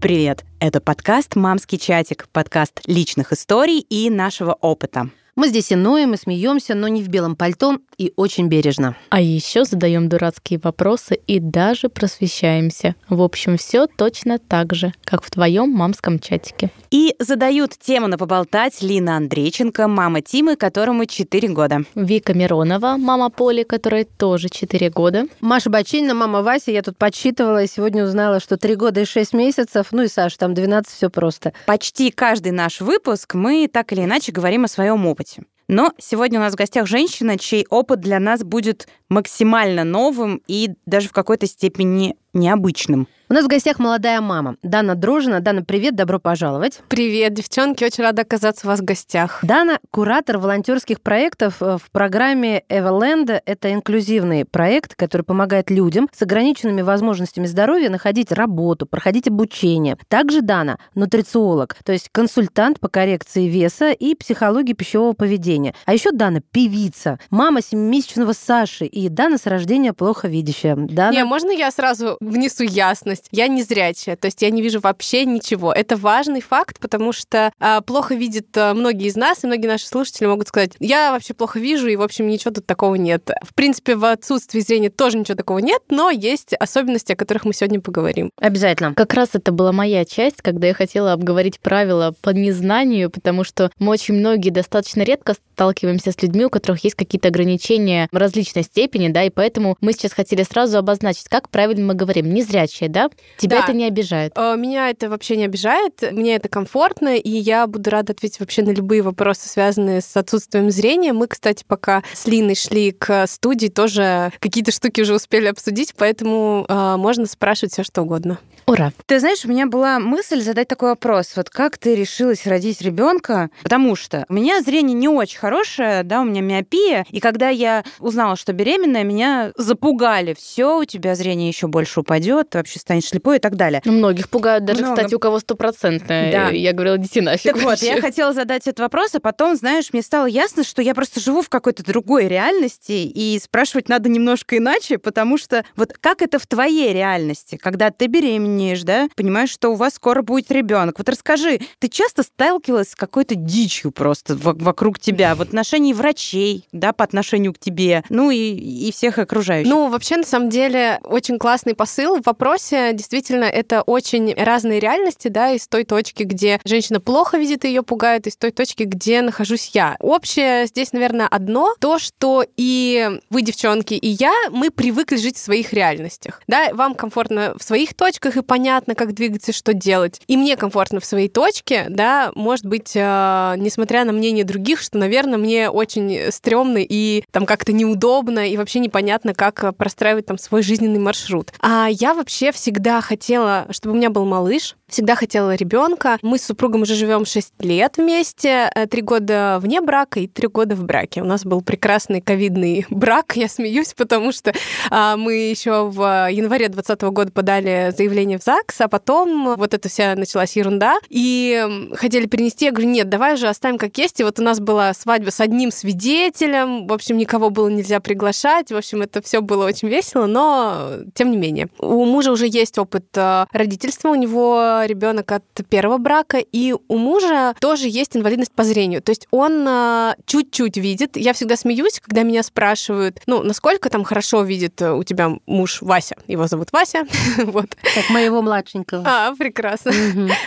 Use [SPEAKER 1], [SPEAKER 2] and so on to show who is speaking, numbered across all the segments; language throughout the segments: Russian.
[SPEAKER 1] Привет! Это подкаст «Мамский чатик», подкаст личных историй и нашего опыта.
[SPEAKER 2] Мы здесь и ноем, и смеемся, но не в белом пальто и очень бережно.
[SPEAKER 3] А еще задаем дурацкие вопросы и даже просвещаемся. В общем, все точно так же, как в твоем мамском чатике.
[SPEAKER 1] И задают тему на поболтать Лина Андрейченко, мама Тимы, которому 4 года.
[SPEAKER 3] Вика Миронова, мама Поли, которой тоже 4 года.
[SPEAKER 2] Маша Бачинина, мама Вася, я тут подсчитывала и сегодня узнала, что 3 года и 6 месяцев, ну и Саша, там 12, все просто.
[SPEAKER 1] Почти каждый наш выпуск мы так или иначе говорим о своем опыте опыте. Но сегодня у нас в гостях женщина, чей опыт для нас будет максимально новым и даже в какой-то степени необычным.
[SPEAKER 2] У нас в гостях молодая мама. Дана Дрожина. Дана, привет, добро пожаловать.
[SPEAKER 4] Привет, девчонки, очень рада оказаться у вас в гостях.
[SPEAKER 2] Дана – куратор волонтерских проектов э, в программе Everland. Это инклюзивный проект, который помогает людям с ограниченными возможностями здоровья находить работу, проходить обучение. Также Дана – нутрициолог, то есть консультант по коррекции веса и психологии пищевого поведения. А еще Дана – певица, мама семимесячного Саши и Дана с рождения плохо видящая. Дана...
[SPEAKER 4] Не, можно я сразу внесу ясность? я не зрячая, то есть я не вижу вообще ничего. Это важный факт, потому что а, плохо видят а, многие из нас, и многие наши слушатели могут сказать, я вообще плохо вижу, и, в общем, ничего тут такого нет. В принципе, в отсутствии зрения тоже ничего такого нет, но есть особенности, о которых мы сегодня поговорим.
[SPEAKER 2] Обязательно.
[SPEAKER 3] Как раз это была моя часть, когда я хотела обговорить правила по незнанию, потому что мы очень многие достаточно редко сталкиваемся с людьми, у которых есть какие-то ограничения различной степени, да, и поэтому мы сейчас хотели сразу обозначить, как правильно мы говорим, незрячие, да, Тебя да. это не обижает?
[SPEAKER 4] Э, меня это вообще не обижает, мне это комфортно, и я буду рада ответить вообще на любые вопросы, связанные с отсутствием зрения. Мы, кстати, пока с Линой шли к студии, тоже какие-то штуки уже успели обсудить, поэтому э, можно спрашивать все что угодно.
[SPEAKER 1] Ура! Ты знаешь, у меня была мысль задать такой вопрос. Вот как ты решилась родить ребенка? Потому что у меня зрение не очень хорошее, да, у меня миопия, и когда я узнала, что беременная, меня запугали. Все, у тебя зрение еще больше упадет, ты вообще станешь слепой и так далее.
[SPEAKER 3] Ну, многих пугают даже, Много. кстати, у кого стопроцентное. Да. Я говорила, дети нафиг.
[SPEAKER 1] Так вот, я хотела задать этот вопрос, а потом, знаешь, мне стало ясно, что я просто живу в какой-то другой реальности, и спрашивать надо немножко иначе, потому что вот как это в твоей реальности, когда ты беременеешь, да, понимаешь, что у вас скоро будет ребенок. Вот расскажи, ты часто сталкивалась с какой-то дичью просто вокруг тебя, в отношении врачей, да, по отношению к тебе, ну и, и всех окружающих?
[SPEAKER 4] Ну, вообще, на самом деле, очень классный посыл в вопросе действительно это очень разные реальности, да, из той точки, где женщина плохо видит, ее пугает, из той точки, где нахожусь я. Общее здесь, наверное, одно, то, что и вы, девчонки, и я, мы привыкли жить в своих реальностях. Да, вам комфортно в своих точках и понятно, как двигаться, что делать. И мне комфортно в своей точке, да, может быть, э, несмотря на мнение других, что, наверное, мне очень стрёмно и там как-то неудобно, и вообще непонятно, как простраивать там свой жизненный маршрут. А я вообще всегда хотела, чтобы у меня был малыш, всегда хотела ребенка. Мы с супругом уже живем 6 лет вместе, 3 э, года вне брака и 3 года в браке. У нас был прекрасный ковидный брак, я смеюсь, потому что а, мы еще в январе 2020 года подали заявление в ЗАГС, а потом вот эта вся началась ерунда, и хотели перенести, я говорю, нет, давай же оставим как есть, и вот у нас была свадьба с одним свидетелем, в общем, никого было нельзя приглашать, в общем, это все было очень весело, но тем не менее. У мужа уже есть опыт э, родительства, у него ребенок от первого брака, и у мужа тоже есть инвалидность по зрению. То есть он а, чуть-чуть видит. Я всегда смеюсь, когда меня спрашивают, ну, насколько там хорошо видит у тебя муж Вася. Его зовут Вася. вот.
[SPEAKER 2] Как моего младшенького.
[SPEAKER 4] А, прекрасно.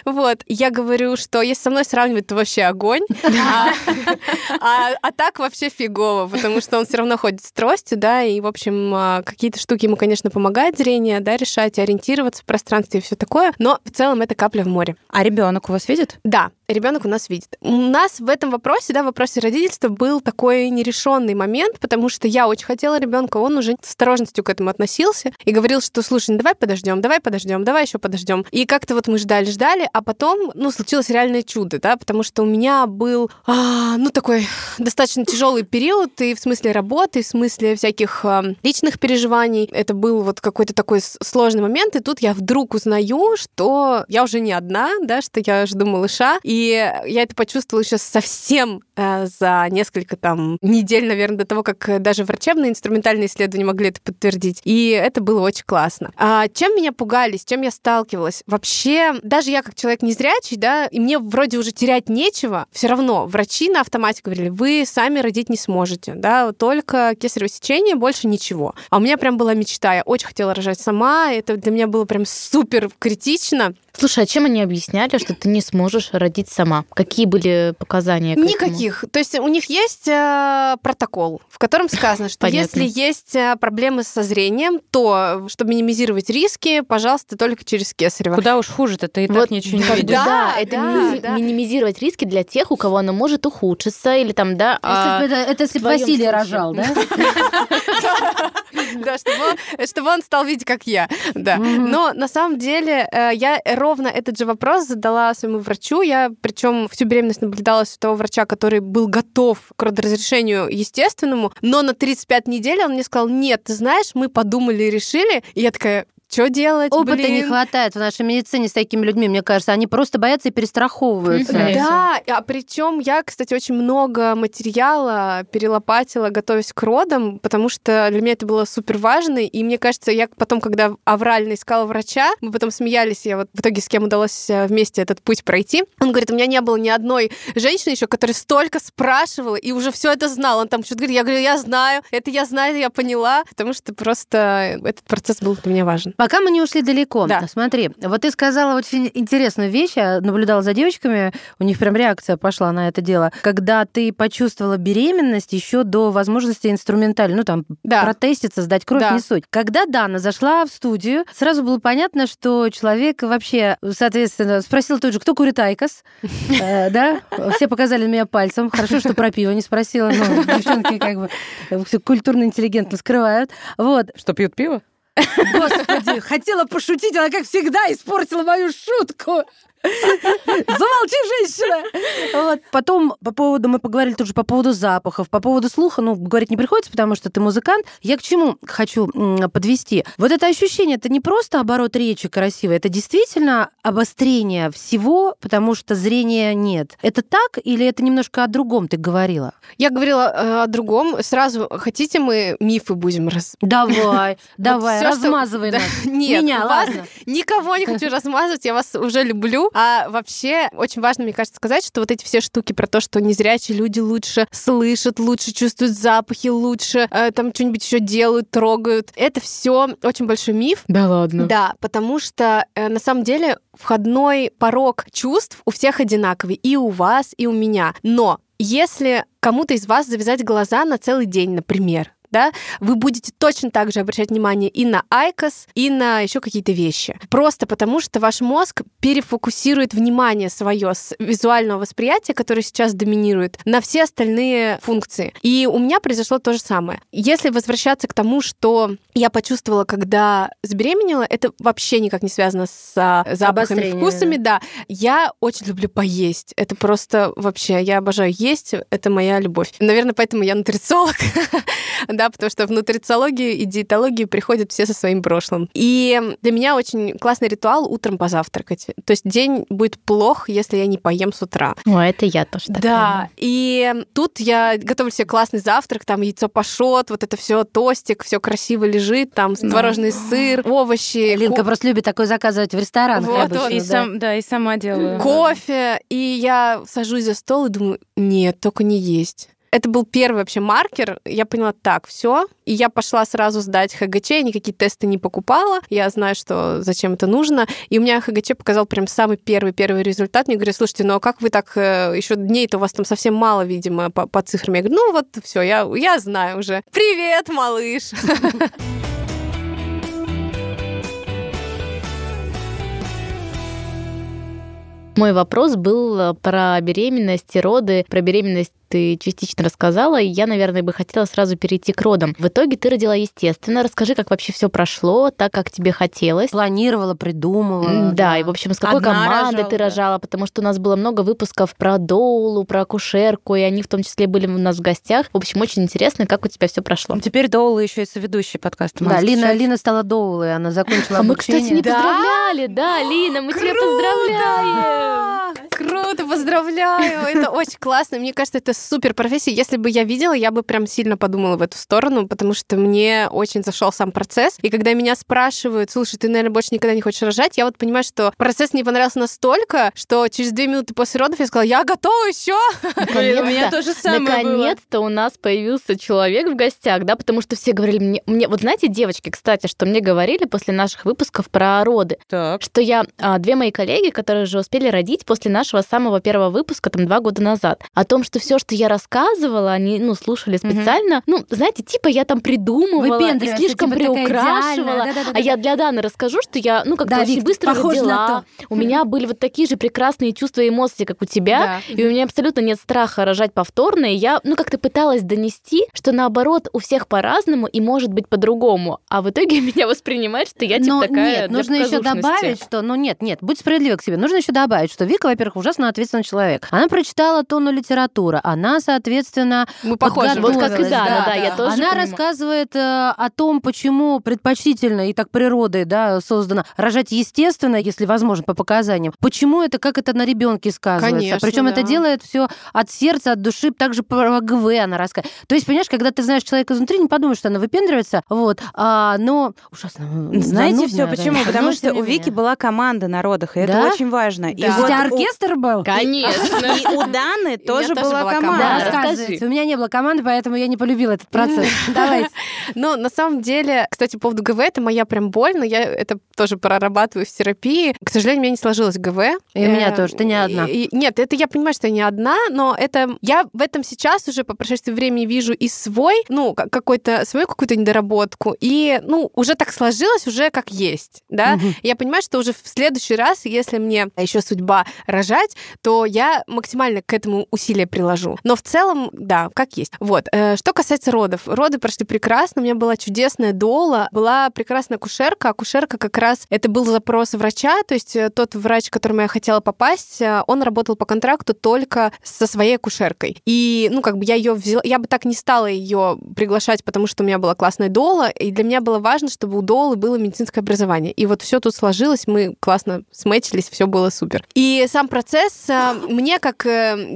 [SPEAKER 4] вот. Я говорю, что если со мной сравнивать, то вообще огонь. А, а, а так вообще фигово, потому что он все равно ходит с тростью, да, и, в общем, какие-то штуки ему, конечно, помогает зрение, да, решать, ориентироваться в пространстве и все такое. Но в целом это капля в море.
[SPEAKER 1] А ребенок у вас видит?
[SPEAKER 4] Да, ребенок у нас видит. У нас в этом вопросе, да, в вопросе родительства был такой нерешенный момент, потому что я очень хотела ребенка, он уже с осторожностью к этому относился и говорил, что слушай, ну давай подождем, давай подождем, давай еще подождем. И как-то вот мы ждали, ждали, а потом, ну, случилось реальное чудо, да, потому что у меня был, а, ну, такой достаточно тяжелый период и в смысле работы, и в смысле всяких а, личных переживаний. Это был вот какой-то такой сложный момент, и тут я вдруг узнаю, что я уже не одна, да, что я жду малыша. И я это почувствовала еще совсем э, за несколько там недель, наверное, до того, как даже врачебные инструментальные исследования могли это подтвердить. И это было очень классно. А чем меня пугали, с чем я сталкивалась? Вообще, даже я как человек незрячий, да, и мне вроде уже терять нечего, все равно врачи на автомате говорили, вы сами родить не сможете, да, только кесарево сечение, больше ничего. А у меня прям была мечта, я очень хотела рожать сама, это для меня было прям супер критично.
[SPEAKER 3] Слушай, а чем они объясняли, что ты не сможешь родить сама? Какие были показания?
[SPEAKER 4] Никаких. То есть у них есть э, протокол, в котором сказано, что если есть э, проблемы со зрением, то, чтобы минимизировать риски, пожалуйста, только через кесарево.
[SPEAKER 1] Куда уж хуже-то, ты и вот, так ничего не видишь.
[SPEAKER 3] Да, да, это да, ми- да. минимизировать риски для тех, у кого оно может ухудшиться, или там, да...
[SPEAKER 2] А, это, это если Василий рожал, да?
[SPEAKER 4] Да, чтобы он стал видеть, как я. Да. Но на самом деле э, я ровно этот же вопрос задала своему врачу. Я, причем всю беременность наблюдалась у того врача, который был готов к родоразрешению естественному, но на 35 недель он мне сказал, нет, ты знаешь, мы подумали и решили. И я такая, что делать?
[SPEAKER 2] Опыта
[SPEAKER 4] блин?
[SPEAKER 2] не хватает в нашей медицине с такими людьми, мне кажется. Они просто боятся и перестраховываются.
[SPEAKER 4] Да, а причем я, кстати, очень много материала перелопатила, готовясь к родам, потому что для меня это было супер важно. И мне кажется, я потом, когда аврально искала врача, мы потом смеялись, я вот в итоге с кем удалось э, вместе этот путь пройти. Он говорит, у меня не было ни одной женщины еще, которая столько спрашивала и уже все это знала. Он там что-то говорит, я говорю, я знаю, это я знаю, я поняла, потому что просто этот процесс был для меня важен.
[SPEAKER 2] Пока мы не ушли далеко. Да. Смотри, вот ты сказала очень интересную вещь. Я наблюдала за девочками, у них прям реакция пошла на это дело. Когда ты почувствовала беременность еще до возможности инструментально, ну там, да. протеститься, сдать кровь, да. не суть. Когда Дана зашла в студию, сразу было понятно, что человек вообще, соответственно, спросил тут же, кто курит IQOS, э, да? Все показали меня пальцем. Хорошо, что про пиво не спросила, но девчонки как бы все культурно-интеллигентно скрывают. Вот.
[SPEAKER 1] Что, пьют пиво?
[SPEAKER 2] Господи, хотела пошутить, она, как всегда, испортила мою шутку. Замолчи, женщина! Вот. Потом по поводу, мы поговорили тоже по поводу запахов, по поводу слуха, ну, говорить не приходится, потому что ты музыкант. Я к чему хочу подвести? Вот это ощущение, это не просто оборот речи красивый, это действительно обострение всего, потому что зрения нет. Это так или это немножко о другом ты говорила?
[SPEAKER 4] Я говорила э, о другом. Сразу хотите мы мифы будем раз...
[SPEAKER 2] Давай, давай, размазывай нас.
[SPEAKER 4] Нет, Меня, ладно. Никого не хочу размазывать, я вас уже люблю. А вообще очень важно, мне кажется, сказать, что вот эти все штуки про то, что незрячие люди лучше слышат, лучше чувствуют запахи, лучше э, там что-нибудь еще делают, трогают. Это все очень большой миф.
[SPEAKER 3] Да ладно.
[SPEAKER 4] Да, потому что э, на самом деле входной порог чувств у всех одинаковый, и у вас, и у меня. Но если кому-то из вас завязать глаза на целый день, например, да, вы будете точно так же обращать внимание и на айкос, и на еще какие-то вещи. Просто потому, что ваш мозг перефокусирует внимание свое с визуального восприятия, которое сейчас доминирует, на все остальные функции. И у меня произошло то же самое. Если возвращаться к тому, что я почувствовала, когда забеременела, это вообще никак не связано с а, запахами, вкусами, да. Я очень люблю поесть. Это просто вообще, я обожаю есть, это моя любовь. Наверное, поэтому я нутрициолог. да, потому что в нутрициологию и диетологию приходят все со своим прошлым. И для меня очень классный ритуал утром позавтракать. То есть день будет плох, если я не поем с утра.
[SPEAKER 3] О, это я тоже так
[SPEAKER 4] Да, и тут я готовлю себе классный завтрак, там яйцо пашот, вот это все тостик, все красиво лежит, там да. творожный сыр, овощи.
[SPEAKER 2] Линка ко... просто любит такое заказывать в ресторанах. Вот,
[SPEAKER 1] обычно, вот. И да. Сам, да, и сама делаю.
[SPEAKER 4] Кофе. И я сажусь за стол и думаю, нет, только не есть это был первый вообще маркер. Я поняла, так, все. И я пошла сразу сдать ХГЧ, я никакие тесты не покупала. Я знаю, что зачем это нужно. И у меня ХГЧ показал прям самый первый-первый результат. Мне говорят, слушайте, ну а как вы так, э, еще дней-то у вас там совсем мало, видимо, по, по цифрам. Я говорю, ну вот все, я, я знаю уже. Привет, малыш!
[SPEAKER 3] Мой вопрос был э, про беременность и роды, про беременность ты частично рассказала, и я, наверное, бы хотела сразу перейти к родам. В итоге ты родила естественно. Расскажи, как вообще все прошло, так, как тебе хотелось.
[SPEAKER 2] Планировала, придумывала.
[SPEAKER 3] М, Да, и, в общем, с какой
[SPEAKER 1] Одна
[SPEAKER 3] командой
[SPEAKER 1] рожала,
[SPEAKER 3] ты
[SPEAKER 1] да.
[SPEAKER 3] рожала, потому что у нас было много выпусков про доулу, про акушерку, и они в том числе были у нас в гостях. В общем, очень интересно, как у тебя все прошло.
[SPEAKER 1] Теперь Доула еще и соведущий подкаста.
[SPEAKER 2] Да,
[SPEAKER 1] «Мамский
[SPEAKER 2] Лина,
[SPEAKER 1] чай».
[SPEAKER 2] Лина стала доулой, она закончила
[SPEAKER 3] А мы, кстати, не.
[SPEAKER 4] Да?
[SPEAKER 3] поздравляли. Да, Лина, мы тебя поздравляем.
[SPEAKER 4] Круто, поздравляю! Это очень классно. Мне кажется, это супер профессия. Если бы я видела, я бы прям сильно подумала в эту сторону, потому что мне очень зашел сам процесс. И когда меня спрашивают, слушай, ты, наверное, больше никогда не хочешь рожать, я вот понимаю, что процесс мне понравился настолько, что через две минуты после родов я сказала, я готова еще.
[SPEAKER 1] У меня
[SPEAKER 3] Наконец-то.
[SPEAKER 1] то же самое.
[SPEAKER 3] Наконец-то у нас появился человек в гостях, да, потому что все говорили мне, мне, вот знаете, девочки, кстати, что мне говорили после наших выпусков про роды,
[SPEAKER 1] Так.
[SPEAKER 3] что я, а, две мои коллеги, которые же успели родить после нашего самого первого выпуска, там, два года назад, о том, что все, что я рассказывала, они, ну, слушали специально, ну, знаете, типа я там придумывала и
[SPEAKER 2] Выпендриваешься,
[SPEAKER 3] слишком
[SPEAKER 2] типа,
[SPEAKER 3] приукрашивала,
[SPEAKER 2] идеальная, да-да-да.
[SPEAKER 3] а я для Даны расскажу, что я, ну, как-то
[SPEAKER 2] Да,
[SPEAKER 3] очень
[SPEAKER 2] Вик,
[SPEAKER 3] быстро родила. У меня были вот такие же прекрасные чувства и эмоции, как у тебя.
[SPEAKER 4] Да.
[SPEAKER 3] И у меня абсолютно нет страха рожать повторно. И я, ну, как-то пыталась донести, что наоборот, у всех по-разному и может быть по-другому. А в итоге меня воспринимают, что я типа
[SPEAKER 2] Но
[SPEAKER 3] такая
[SPEAKER 2] нет, нужно еще добавить, что, ну нет, нет, будь справедлива к себе. Нужно еще добавить, что Вика, во-первых, ужасно ответственный человек. Она прочитала тонну литературы, она, соответственно,
[SPEAKER 4] Мы похожи.
[SPEAKER 3] Вот как и Дана, да, я тоже
[SPEAKER 2] Она
[SPEAKER 3] понимаю.
[SPEAKER 2] рассказывает э, о том, почему предпочтительно и так природой да, создано рожать естественно, если возможно, по показаниям. Почему это, как это на ребенке сказывается.
[SPEAKER 4] Конечно,
[SPEAKER 2] Причем это
[SPEAKER 4] да.
[SPEAKER 2] делает все от сердца, от души, также про ГВ она рассказывает. То есть, понимаешь, когда ты знаешь человека изнутри, не подумаешь, что она выпендривается, вот, а, но ужасно
[SPEAKER 1] Знаете все
[SPEAKER 2] да.
[SPEAKER 1] почему?
[SPEAKER 2] Но
[SPEAKER 1] Потому что у Вики была команда на родах, и это
[SPEAKER 2] Да?
[SPEAKER 1] очень важно. И
[SPEAKER 4] Да.
[SPEAKER 2] У
[SPEAKER 1] вот
[SPEAKER 2] тебя
[SPEAKER 1] у-
[SPEAKER 2] оркестр был?
[SPEAKER 3] Конечно.
[SPEAKER 1] И у Даны тоже была команда.
[SPEAKER 3] Да,
[SPEAKER 2] Да, рассказывайте. У меня не было команды, поэтому я не полюбила этот процесс. Давайте.
[SPEAKER 4] Но на самом деле, кстати, по поводу ГВ, это моя прям боль, но я это тоже прорабатываю в терапии. К сожалению, у меня не сложилось ГВ.
[SPEAKER 2] И у меня
[SPEAKER 4] Э,
[SPEAKER 2] тоже, ты не одна.
[SPEAKER 4] нет, это я понимаю, что я не одна, но это я в этом сейчас уже по прошествии времени вижу и свой, ну, как- какой-то, свою какую-то недоработку, и, ну, уже так сложилось, уже как есть, да. Я понимаю, что уже в следующий раз, если мне еще судьба рожать, то я максимально к этому усилия приложу. Но в целом, да, как есть. Вот. Э, Что касается родов. Роды прошли прекрасно. У меня была чудесная дола, была прекрасная акушерка. Акушерка как раз это был запрос врача, то есть э, тот врач, к которому я хотела попасть, э, он работал по контракту только со своей акушеркой. И, ну, как бы я ее взяла, я бы так не стала ее приглашать, потому что у меня была классная дола, и для меня было важно, чтобы у долы было медицинское образование. И вот все тут сложилось, мы классно сметчились, все было супер. И сам процесс мне, как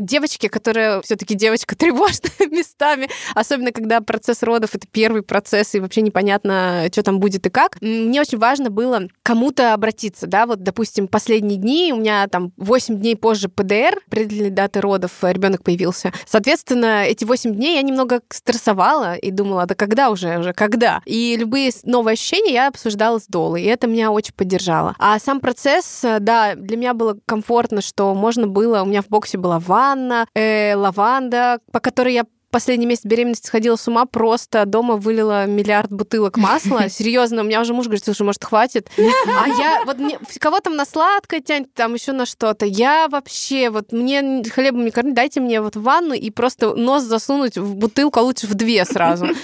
[SPEAKER 4] девочке, которая все-таки девочка тревожная местами, особенно когда процесс родов это первый процесс, и вообще непонятно, что там будет и как, мне очень важно было кому-то обратиться, да, вот, допустим, последние дни, у меня там 8 дней позже ПДР, определенной даты родов, ребенок появился. Соответственно, эти 8 дней я немного стрессовала и думала, да когда уже, уже когда? И любые новые ощущения я обсуждала с Долой, и это меня очень поддержало. А сам процесс, э, да, для меня было комфортно, что можно было, у меня в боксе была ванна, э, лаванда, по которой я последний месяц беременности сходила с ума, просто дома вылила миллиард бутылок масла. Серьезно, у меня уже муж говорит, слушай, может, хватит? А я вот мне, кого там на сладкое тянет, там еще на что-то. Я вообще, вот мне хлебом не кормить, дайте мне вот ванну и просто нос засунуть в бутылку, а лучше в две сразу.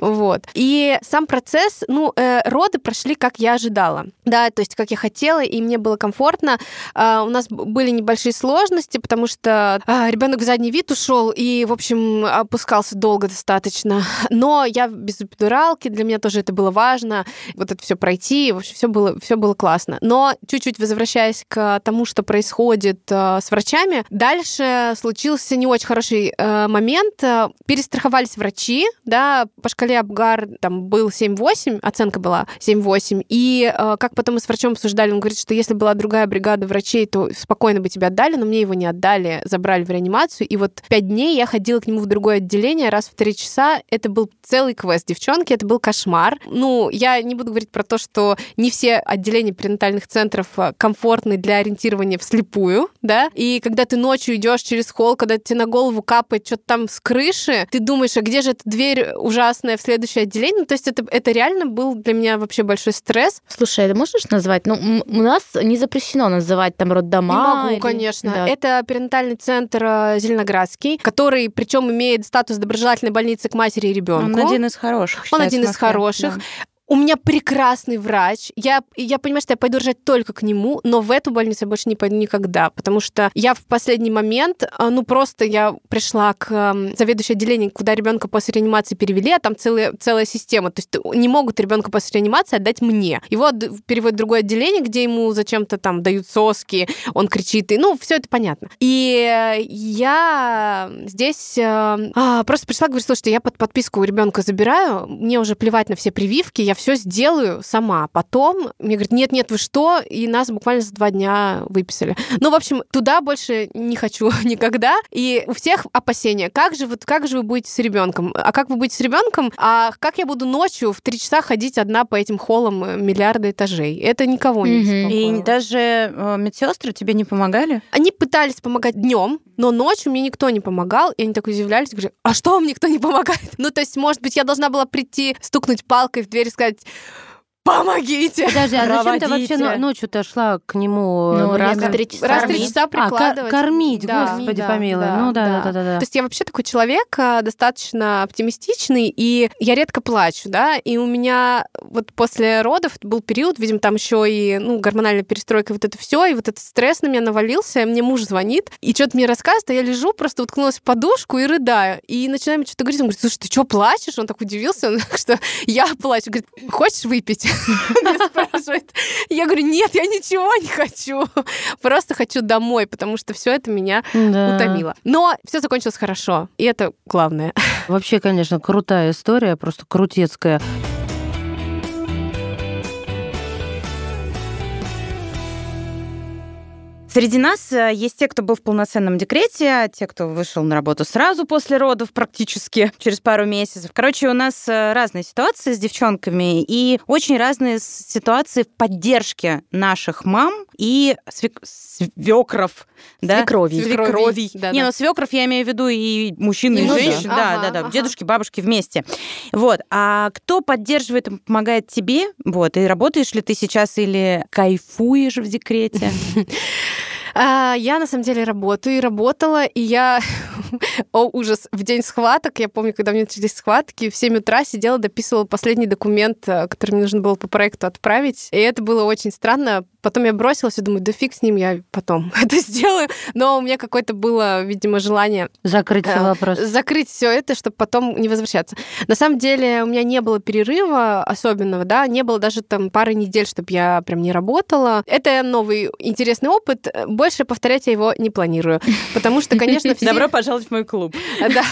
[SPEAKER 4] Вот. И сам процесс, ну, э, роды прошли, как я ожидала. Да, то есть, как я хотела, и мне было комфортно. А, у нас были небольшие сложности, потому что ребенок в задний вид ушел и, в общем, опускался долго достаточно. Но я без эпидуралки, для меня тоже это было важно, вот это все пройти, в общем, все было, все было классно. Но чуть-чуть возвращаясь к тому, что происходит э, с врачами, дальше случился не очень хороший э, момент. Э, Перестраховались врачи, да, по шкале Абгар там был 7-8, оценка была 7-8, и как потом мы с врачом обсуждали, он говорит, что если была другая бригада врачей, то спокойно бы тебя отдали, но мне его не отдали, забрали в реанимацию, и вот пять дней я ходила к нему в другое отделение раз в три часа. Это был целый квест, девчонки, это был кошмар. Ну, я не буду говорить про то, что не все отделения перинатальных центров а, комфортны для ориентирования вслепую, да, и когда ты ночью идешь через холл, когда тебе на голову капает что-то там с крыши, ты думаешь, а где же эта дверь ужасная в следующее отделение? Ну, то есть это, это реально был для меня вообще большой стресс.
[SPEAKER 3] Слушай, ты можешь назвать? Ну, у нас не запрещено называть там роддома.
[SPEAKER 4] Не могу, или... конечно. Да. Это перинатальный центр э, Зеленоградский, который, причем имеет статус доброжелательной больницы к матери и ребенку.
[SPEAKER 1] Он один из хороших.
[SPEAKER 4] Он один из хороших. Да. У меня прекрасный врач. Я, я понимаю, что я пойду рожать только к нему, но в эту больницу я больше не пойду никогда, потому что я в последний момент, а, ну просто я пришла к заведующей отделению, куда ребенка после реанимации перевели, а там целая, целая система. То есть не могут ребенка после реанимации отдать мне. Его переводят в другое отделение, где ему зачем-то там дают соски, он кричит, и ну, все это понятно. И я здесь э, а, просто пришла, говорю, слушайте, я под подписку у ребенка забираю, мне уже плевать на все прививки, я все сделаю сама. Потом мне говорят, нет-нет, вы что? И нас буквально за два дня выписали. Ну, в общем, туда больше не хочу никогда. И у всех опасения. Как же, вот, как же вы будете с ребенком? А как вы будете с ребенком? А как я буду ночью в три часа ходить одна по этим холлам э, миллиарда этажей? Это никого не
[SPEAKER 1] беспокоило. И даже э, медсестры тебе не помогали?
[SPEAKER 4] Они пытались помогать днем, но ночью мне никто не помогал, и они так удивлялись, говорят, а что вам никто не помогает? Ну, то есть, может быть, я должна была прийти, стукнуть палкой в дверь и сказать, сказать, помогите.
[SPEAKER 2] Подожди, а зачем ты вообще ночью-то шла к нему?
[SPEAKER 3] Ну, раз в три часа.
[SPEAKER 4] Раз в три часа прикладывать.
[SPEAKER 2] А, кормить, да, господи да, помилуй. Да, ну да, да, да, да, да.
[SPEAKER 4] То есть я вообще такой человек а, достаточно оптимистичный, и я редко плачу, да, и у меня вот после родов был период, видимо, там еще и ну, гормональная перестройка, вот это все, и вот этот стресс на меня навалился, мне муж звонит, и что-то мне рассказывает, а я лежу, просто уткнулась в подушку и рыдаю. И начинаем что-то говорить, он говорит, слушай, ты что, плачешь? Он так удивился, что я плачу. Говорит, хочешь выпить? Спрашивает. Я говорю, нет, я ничего не хочу. Просто хочу домой, потому что все это меня утомило. Но все закончилось хорошо, и это главное.
[SPEAKER 2] Вообще, конечно, крутая история, просто крутецкая.
[SPEAKER 1] Среди нас э, есть те, кто был в полноценном декрете, те, кто вышел на работу сразу после родов практически, через пару месяцев. Короче, у нас э, разные ситуации с девчонками и очень разные ситуации в поддержке наших мам и свек... свекров.
[SPEAKER 3] Да? Свекровей.
[SPEAKER 1] Свекровей. Да, Не, да. ну свекров я имею в виду и мужчин, и, и женщин. Да, да, ага, да, да. Ага. Дедушки, бабушки вместе. Вот. А кто поддерживает и помогает тебе? Вот. И работаешь ли ты сейчас или кайфуешь в декрете?
[SPEAKER 4] А, я на самом деле работаю и работала, и я, о ужас, в день схваток, я помню, когда у меня начались схватки, в 7 утра сидела, дописывала последний документ, э, который мне нужно было по проекту отправить, и это было очень странно, Потом я бросилась и думаю, да фиг с ним, я потом это сделаю. Но у меня какое-то было, видимо, желание...
[SPEAKER 2] Закрыть все э, вопросы.
[SPEAKER 4] Закрыть все это, чтобы потом не возвращаться. На самом деле у меня не было перерыва особенного, да, не было даже там пары недель, чтобы я прям не работала. Это новый интересный опыт. Больше повторять я его не планирую. Потому что, конечно, все...
[SPEAKER 1] Добро пожаловать в мой клуб.
[SPEAKER 4] Да.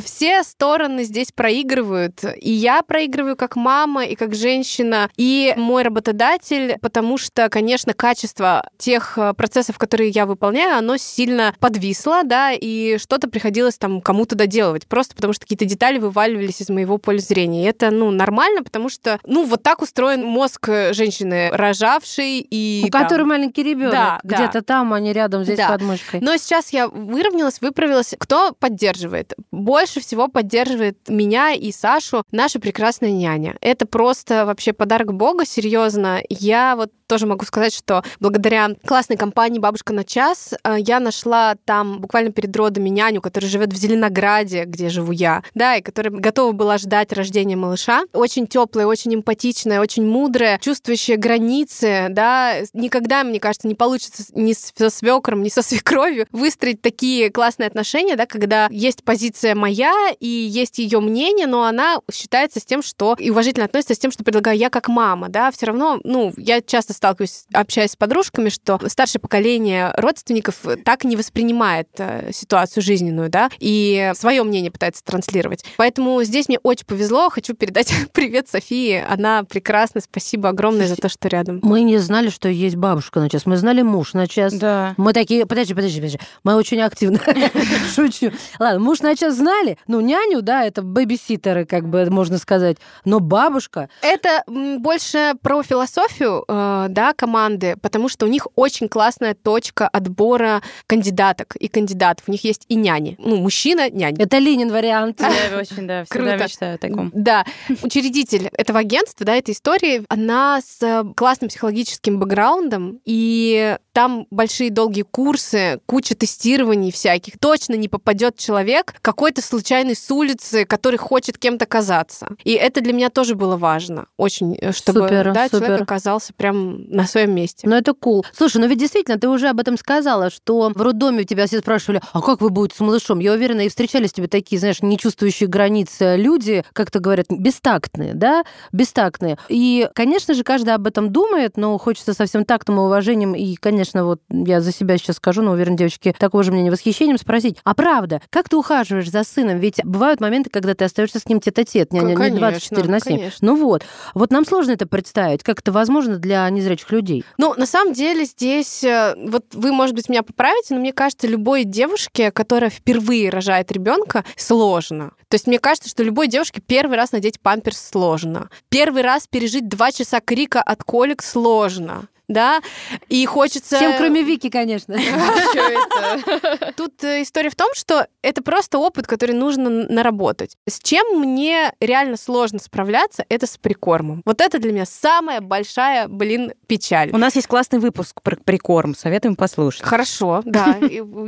[SPEAKER 4] Все стороны здесь проигрывают. И я проигрываю как мама, и как женщина, и мой работодатель, потому что, конечно, качество тех э, процессов, которые я выполняю, оно сильно подвисло, да, и что-то приходилось там кому-то доделывать, просто потому что какие-то детали вываливались из моего поля зрения. И это, ну, нормально, потому что, ну, вот так устроен мозг женщины, рожавшей и...
[SPEAKER 2] У там... которой маленький ребенок. Да, где-то да. там, а не рядом, здесь да. под мышкой.
[SPEAKER 4] Но сейчас я выровнялась, выправилась. Кто поддерживает? Больше всего поддерживает меня и Сашу наша прекрасная няня. Это просто вообще подарок Бога, серьезно. Я вот тоже могу сказать, что благодаря классной компании «Бабушка на час» э, я нашла там буквально перед родами няню, которая живет в Зеленограде, где живу я, да, и которая готова была ждать рождения малыша. Очень теплая, очень эмпатичная, очень мудрая, чувствующая границы, да. Никогда, мне кажется, не получится ни со свекром, ни со свекровью выстроить такие классные отношения, да, когда есть позиция моя и есть ее мнение, но она считается с тем, что и уважительно относится с тем, что предлагаю я как мама, да, все равно, ну, я часто сталкиваюсь, общаясь с подружками, что старшее поколение родственников так не воспринимает э, ситуацию жизненную, да, и свое мнение пытается транслировать. Поэтому здесь мне очень повезло. Хочу передать привет Софии. Она прекрасна. Спасибо огромное за то, что рядом.
[SPEAKER 2] Мы не знали, что есть бабушка на час. Мы знали муж на час.
[SPEAKER 1] Да.
[SPEAKER 2] Мы такие, подожди, подожди, подожди. Мы очень активно Шучу. Ладно, муж на час знали. Ну, няню, да, это бэбиситеры, как бы можно сказать. Но бабушка...
[SPEAKER 4] Это больше про философию, э, да, команды, потому что у них очень классная точка отбора кандидаток и кандидатов. У них есть и няни. Ну, мужчина, няня.
[SPEAKER 2] Это Ленин вариант.
[SPEAKER 1] Я очень, да, всегда
[SPEAKER 4] Круто.
[SPEAKER 1] мечтаю о таком.
[SPEAKER 4] Да, учредитель этого агентства, да, этой истории, она с э, классным психологическим бэкграундом, и там большие долгие курсы, куча тестирований всяких. Точно не попадет человек какой-то случайный с улицы, который хочет кем-то казаться. И это для меня тоже было важно. Очень, э, чтобы
[SPEAKER 2] Супер,
[SPEAKER 4] да,
[SPEAKER 2] супер.
[SPEAKER 4] человек оказался прям на своем месте.
[SPEAKER 2] Ну, это кул. Слушай, ну ведь действительно, ты уже об этом сказала, что в роддоме у тебя все спрашивали, а как вы будете с малышом? Я уверена, и встречались тебе такие, знаешь, не чувствующие границ э, люди, как-то говорят, бестактные, да, бестактные. И, конечно же, каждый об этом думает, но хочется со всем тактом и уважением, и, конечно, вот я за себя сейчас скажу, но уверен, девочки, такого же мнения восхищением спросить, а правда, как ты ухаживаешь за сыном? Ведь бывают моменты, когда ты остаешься с ним тет-а-тет, не, не- не
[SPEAKER 4] Конечно,
[SPEAKER 2] 24 на 7.
[SPEAKER 4] конечно.
[SPEAKER 2] Ну вот. Вот нам сложно это представить, как это возможно для незрячих людей.
[SPEAKER 4] Ну, на самом деле здесь, э, вот вы, может быть, меня поправите, но мне кажется, любой девушке, которая впервые рожает ребенка, сложно. То есть мне кажется, что любой девушке первый раз надеть памперс сложно. Первый раз пережить два часа крика от колик сложно. Да, и хочется...
[SPEAKER 2] Всем, кроме Вики, конечно.
[SPEAKER 4] Тут э, история в том, что это просто опыт, который нужно наработать. С чем мне реально сложно справляться, это с прикормом. Вот это для меня самая большая, блин, печаль.
[SPEAKER 1] У нас есть классный выпуск про прикорм, советуем послушать.
[SPEAKER 4] Хорошо, да,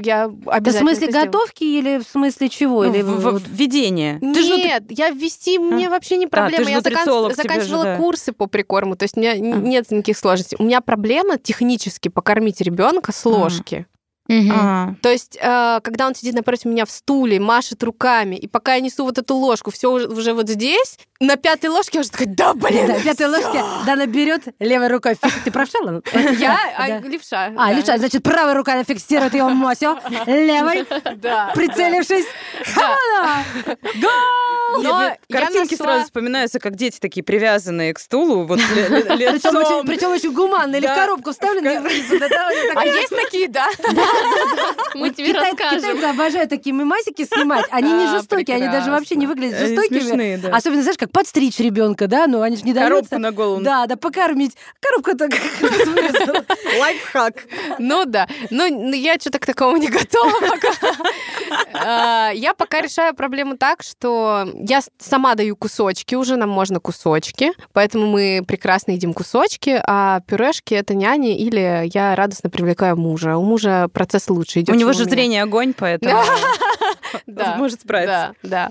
[SPEAKER 4] я обязательно
[SPEAKER 2] в смысле готовки или в смысле чего?
[SPEAKER 1] Ну,
[SPEAKER 2] Или
[SPEAKER 1] введение.
[SPEAKER 4] Нет, я ввести мне вообще не проблема.
[SPEAKER 1] ты же
[SPEAKER 4] я заканчивала курсы по прикорму, то есть у меня н- нет никаких сложностей. У меня проблема технически покормить ребенка с ложки.
[SPEAKER 1] А,
[SPEAKER 4] То есть, э, когда он сидит напротив меня в стуле, машет руками, и пока я несу вот эту ложку, все уже, уже вот здесь, на пятой ложке я уже такая, да, блин,
[SPEAKER 2] Да, пятой ложки Дана берет левой рукой. фик- Ты правша,
[SPEAKER 4] я а,
[SPEAKER 2] Да.
[SPEAKER 4] левша.
[SPEAKER 2] А,
[SPEAKER 4] да.
[SPEAKER 2] левша, значит, правая рука фиксирует его мосю, левой,
[SPEAKER 4] Да.
[SPEAKER 2] прицелившись. Хамана!
[SPEAKER 4] Но
[SPEAKER 1] Мне
[SPEAKER 4] я
[SPEAKER 1] картинки
[SPEAKER 4] нашла-
[SPEAKER 1] сразу вспоминаются, как дети такие привязанные к стулу, вот лицом.
[SPEAKER 2] причем очень гуманно, или в
[SPEAKER 1] Да.
[SPEAKER 2] коробку вставлены. Да, да,
[SPEAKER 4] А
[SPEAKER 2] так.
[SPEAKER 4] есть такие, да?
[SPEAKER 3] Мы тебе расскажем.
[SPEAKER 2] Китайцы обожают такие мемасики снимать. Они не
[SPEAKER 4] А,
[SPEAKER 2] жестокие, они даже вообще не выглядят жестокими. Особенно, знаешь, как подстричь ребенка, да? Ну, они же не
[SPEAKER 1] Коробку
[SPEAKER 2] даются.
[SPEAKER 1] на голову.
[SPEAKER 2] Да, да, покормить. Раз вырезала.
[SPEAKER 1] Лайфхак.
[SPEAKER 4] Ну да. Ну, я что-то к такому не готова пока. А, Я пока решаю проблему так, что я сама даю кусочки уже, нам можно кусочки, поэтому мы прекрасно едим кусочки, а пюрешки это няни или я радостно привлекаю мужа. У мужа процесс лучше идет.
[SPEAKER 1] У него же зрение огонь, поэтому
[SPEAKER 4] Да.
[SPEAKER 1] может справиться.
[SPEAKER 4] Да, да.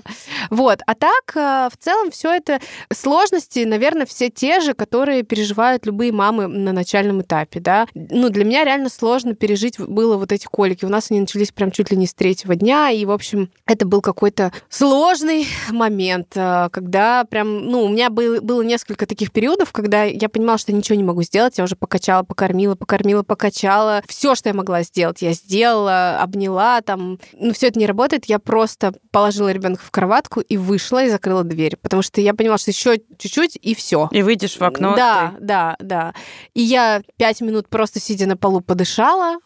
[SPEAKER 4] Вот. А так, э, в целом, все это сложности, наверное, все те же, которые переживают любые мамы на начальном этапе, да. Ну, для меня реально сложно пережить было вот эти колики. У нас они начались прям чуть ли не с третьего дня, и, в общем, это был какой-то сложный момент, э, когда прям, ну, у меня был, было несколько таких периодов, когда я понимала, что ничего не могу сделать, я уже покачала, покормила, покормила, покачала. Все, что я могла сделать, я сделала, обняла, там, ну, все это не работает, я просто положила ребенка в кроватку и вышла и закрыла дверь, потому что я поняла, что еще чуть-чуть и все.
[SPEAKER 1] И выйдешь в окно.
[SPEAKER 4] Да, да, да. И я пять минут просто сидя на полу подышала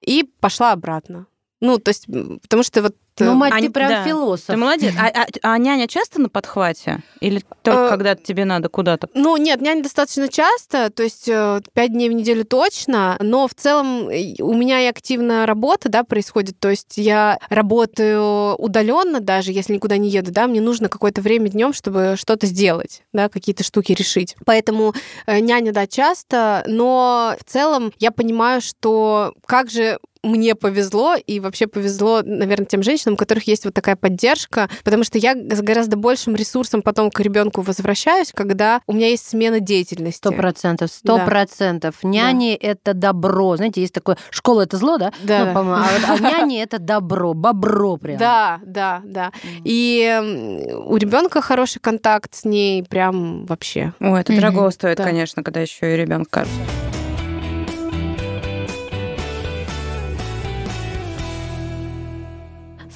[SPEAKER 4] и пошла обратно. Ну, то есть, потому что вот... э,
[SPEAKER 2] Ну, мать,
[SPEAKER 1] Они-
[SPEAKER 2] ты прям
[SPEAKER 1] да.
[SPEAKER 2] философ.
[SPEAKER 1] Ты молодец. А, а- а няня часто на подхвате? Или только
[SPEAKER 4] Э,
[SPEAKER 1] когда тебе надо куда-то?
[SPEAKER 4] Ну, нет, няня достаточно часто, то есть э, пять дней в неделю точно, но в целом у меня и активная работа, да, происходит, то есть я работаю удаленно даже, если никуда не еду, да, мне нужно какое-то время днем, чтобы что-то сделать, да, какие-то штуки решить. Поэтому э, няня, да, часто, но в целом я понимаю, что как же мне повезло, и вообще повезло, наверное, тем женщинам, у которых есть вот такая поддержка, потому что я с гораздо большим ресурсом потом к ребенку возвращаюсь, когда у меня есть смена деятельности.
[SPEAKER 2] Сто процентов, сто
[SPEAKER 4] Да.
[SPEAKER 2] процентов. Няни это добро. Знаете, есть такое, школа это зло, да?
[SPEAKER 4] Да.
[SPEAKER 2] Ну, по-моему, а, а няни это добро, бобро прям.
[SPEAKER 4] Да, да, да. И у ребенка хороший контакт с ней прям вообще.
[SPEAKER 1] Ой, это дорого стоит,
[SPEAKER 4] Да.
[SPEAKER 1] конечно, когда еще и ребенок кажется.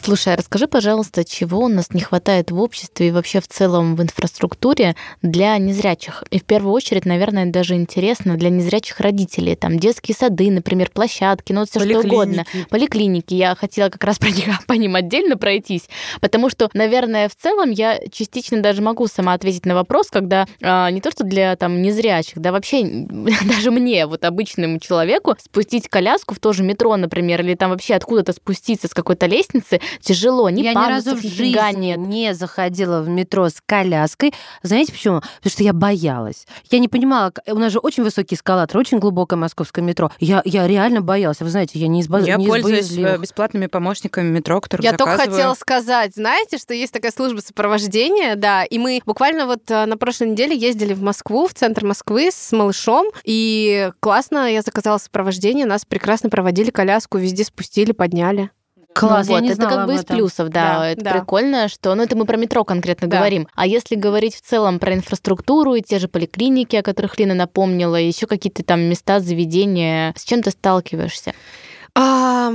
[SPEAKER 3] Слушай, а расскажи, пожалуйста, чего у нас не хватает в обществе и вообще в целом в инфраструктуре для незрячих? И в первую очередь, наверное, даже интересно для незрячих родителей. Там детские сады, например, площадки, ну вот все что угодно. Поликлиники. Я хотела как раз про них по ним отдельно пройтись, потому что, наверное, в целом я частично даже могу сама ответить на вопрос, когда а, не то что для там незрячих, да вообще даже мне, вот обычному человеку, спустить коляску в то же метро, например, или там вообще откуда-то спуститься с какой-то лестницы, тяжело, ни
[SPEAKER 2] Я ни разу в жизни
[SPEAKER 3] нет.
[SPEAKER 2] не заходила в метро с коляской. Знаете почему? Потому что я боялась. Я не понимала, у нас же очень высокий эскалатор, очень глубокое московское метро. Я, я реально боялась. Вы знаете, я не из
[SPEAKER 1] Я
[SPEAKER 2] не
[SPEAKER 1] пользуюсь э, бесплатными помощниками метро, которые
[SPEAKER 4] Я
[SPEAKER 1] заказываю.
[SPEAKER 4] только хотела сказать, знаете, что есть такая служба сопровождения, да, и мы буквально вот э, на прошлой неделе ездили в Москву, в центр Москвы с малышом, и классно, я заказала сопровождение, нас прекрасно проводили коляску, везде спустили, подняли.
[SPEAKER 2] Класс,
[SPEAKER 3] ну,
[SPEAKER 2] я
[SPEAKER 3] вот,
[SPEAKER 2] не
[SPEAKER 3] это
[SPEAKER 2] знала
[SPEAKER 3] как бы из
[SPEAKER 2] этом.
[SPEAKER 3] плюсов, да,
[SPEAKER 4] Да,
[SPEAKER 3] это
[SPEAKER 4] да.
[SPEAKER 3] прикольно, что, ну это мы про метро конкретно
[SPEAKER 4] Да.
[SPEAKER 3] говорим. А если говорить в целом про инфраструктуру и те же поликлиники, о которых Лина напомнила, еще какие-то там места, заведения, с чем ты сталкиваешься?
[SPEAKER 4] А,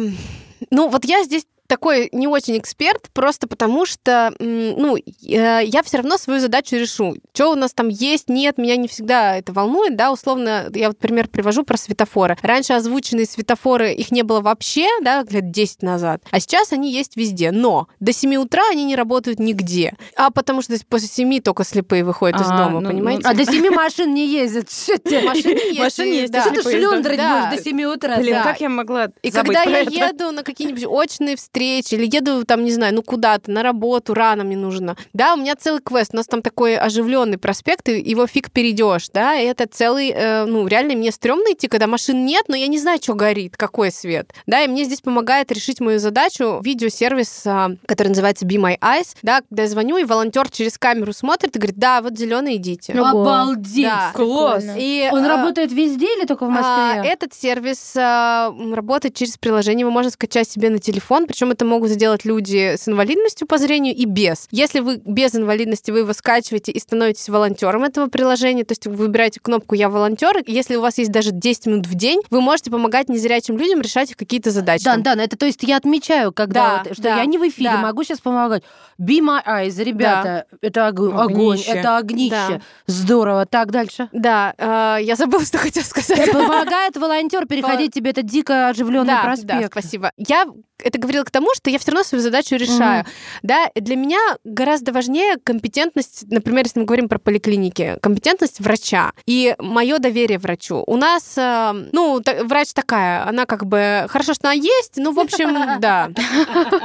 [SPEAKER 4] ну, вот я здесь такой не очень эксперт, просто потому что, ну, я все равно свою задачу решу. Что у нас там есть, нет, меня не всегда это волнует, да, условно, я вот пример привожу про светофоры. Раньше озвученные светофоры, их не было вообще, да, лет 10 назад, а сейчас они есть везде, но до 7 утра они не работают нигде, а потому что после 7 только слепые выходят из
[SPEAKER 1] А,
[SPEAKER 4] дома,
[SPEAKER 1] ну,
[SPEAKER 4] понимаете?
[SPEAKER 2] А до семи машин не ездят. Что тебе?
[SPEAKER 4] Машины есть,
[SPEAKER 1] Машины
[SPEAKER 4] и-
[SPEAKER 1] есть,
[SPEAKER 4] да.
[SPEAKER 2] Что ты
[SPEAKER 1] ездят.
[SPEAKER 2] будешь до 7 утра?
[SPEAKER 1] Блин, как я могла
[SPEAKER 4] И когда я еду на какие-нибудь очные встречи или еду там, не знаю, ну куда-то, на работу, рано мне нужно. Да, у меня целый квест. У нас там такой оживленный проспект, и его фиг перейдешь, да, и это целый, э, ну, реально мне стрёмно идти, когда машин нет, но я не знаю, что горит, какой свет. Да, и мне здесь помогает решить мою задачу видеосервис, а, который называется Be My Eyes, да, когда я звоню, и волонтер через камеру смотрит и говорит, да, вот зеленый идите.
[SPEAKER 3] Ого.
[SPEAKER 2] Обалдеть!
[SPEAKER 4] Да.
[SPEAKER 1] Класс.
[SPEAKER 4] И,
[SPEAKER 2] Он
[SPEAKER 4] а,
[SPEAKER 2] работает везде или только в
[SPEAKER 4] а,
[SPEAKER 2] Москве?
[SPEAKER 4] Этот сервис а, работает через приложение, его можно скачать себе на телефон, причем это могут сделать люди с инвалидностью по зрению и без. Если вы без инвалидности, вы его скачиваете и становитесь волонтером этого приложения, то есть вы выбираете кнопку «Я волонтер», если у вас есть даже 10 минут в день, вы можете помогать незрячим людям решать их какие-то задачи.
[SPEAKER 2] Да,
[SPEAKER 4] Там,
[SPEAKER 2] да, это то есть я отмечаю, когда
[SPEAKER 4] Да,
[SPEAKER 2] вот, что
[SPEAKER 4] да,
[SPEAKER 2] я не в эфире,
[SPEAKER 4] да.
[SPEAKER 2] могу сейчас помогать. Be my eyes, ребята, это ог- огонь,
[SPEAKER 1] Огнище.
[SPEAKER 2] это огнище.
[SPEAKER 4] Да.
[SPEAKER 2] Здорово. Так, дальше.
[SPEAKER 4] Да, а, я забыла, что хотела сказать.
[SPEAKER 2] Помогает волонтер переходить тебе этот дико оживленный
[SPEAKER 4] да,
[SPEAKER 2] проспект.
[SPEAKER 4] Да, спасибо. Я это говорила к тому, что я все равно свою задачу решаю. Да, для меня гораздо важнее компетентность, например, если мы говорим про поликлиники, компетентность врача и мое доверие врачу. У нас, э, ну, врач такая, она как бы хорошо, что она есть, ну, в общем, да.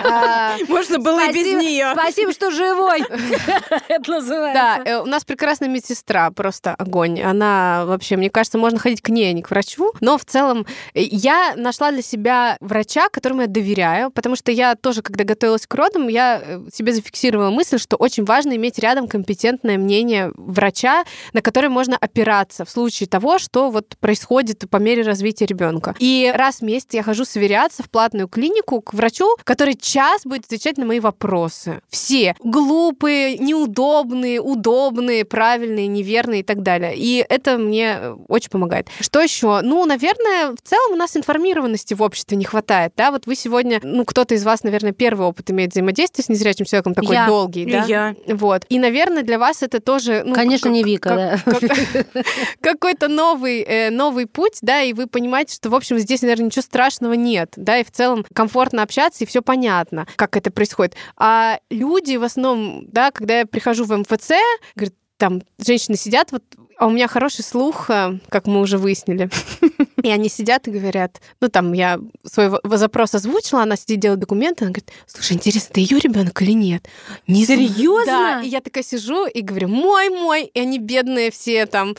[SPEAKER 4] А,
[SPEAKER 1] Можно было и без нее.
[SPEAKER 2] Спасибо, что живой. Это
[SPEAKER 4] Да,
[SPEAKER 2] называется.
[SPEAKER 4] э, у нас прекрасная медсестра, просто огонь. Она вообще, мне кажется, можно ходить к ней, а не к врачу. Но в целом э, я нашла для себя врача, которому я доверяю, потому что я тоже, когда готовилась к родам, я э, себе зафиксировала мысль, что очень важно иметь рядом компетентное мнение врача, на которое можно опираться в случае того, что вот происходит по мере развития ребенка. И раз в месяц я хожу сверяться в платную клинику к врачу, который час будет отвечать на мои вопросы. Все. Глупые, неудобные, удобные, правильные, неверные и так далее. И это мне э, очень помогает. Что еще? Ну, наверное, в целом у нас информированности в обществе не хватает. Да, вот вы сегодня, ну, кто-то из вас, наверное, первый опыт имеет взаимодействия с незрячим человеком, такой
[SPEAKER 2] Я.
[SPEAKER 4] долгий,
[SPEAKER 1] И
[SPEAKER 4] да?
[SPEAKER 1] я.
[SPEAKER 4] Вот. И, наверное, для вас это тоже... ну,
[SPEAKER 2] Конечно,
[SPEAKER 4] как-
[SPEAKER 2] не Вика,
[SPEAKER 4] как-
[SPEAKER 2] да.
[SPEAKER 4] как- Какой-то новый, э, новый путь, да, и вы понимаете, что, в общем, здесь, наверное, ничего страшного нет, да, и в целом комфортно общаться, и все понятно, как это происходит. А люди в основном, да, когда я прихожу в МФЦ, говорят, там женщины сидят, вот, а у меня хороший слух, э, как мы уже выяснили. И они сидят и говорят, ну там я свой запрос озвучила, она сидит делает документы, она говорит, слушай, интересно, это ее ребенок или нет? Не знаю».
[SPEAKER 2] Серьёзно?
[SPEAKER 4] Да, и я такая сижу и говорю, мой, мой, и они бедные все там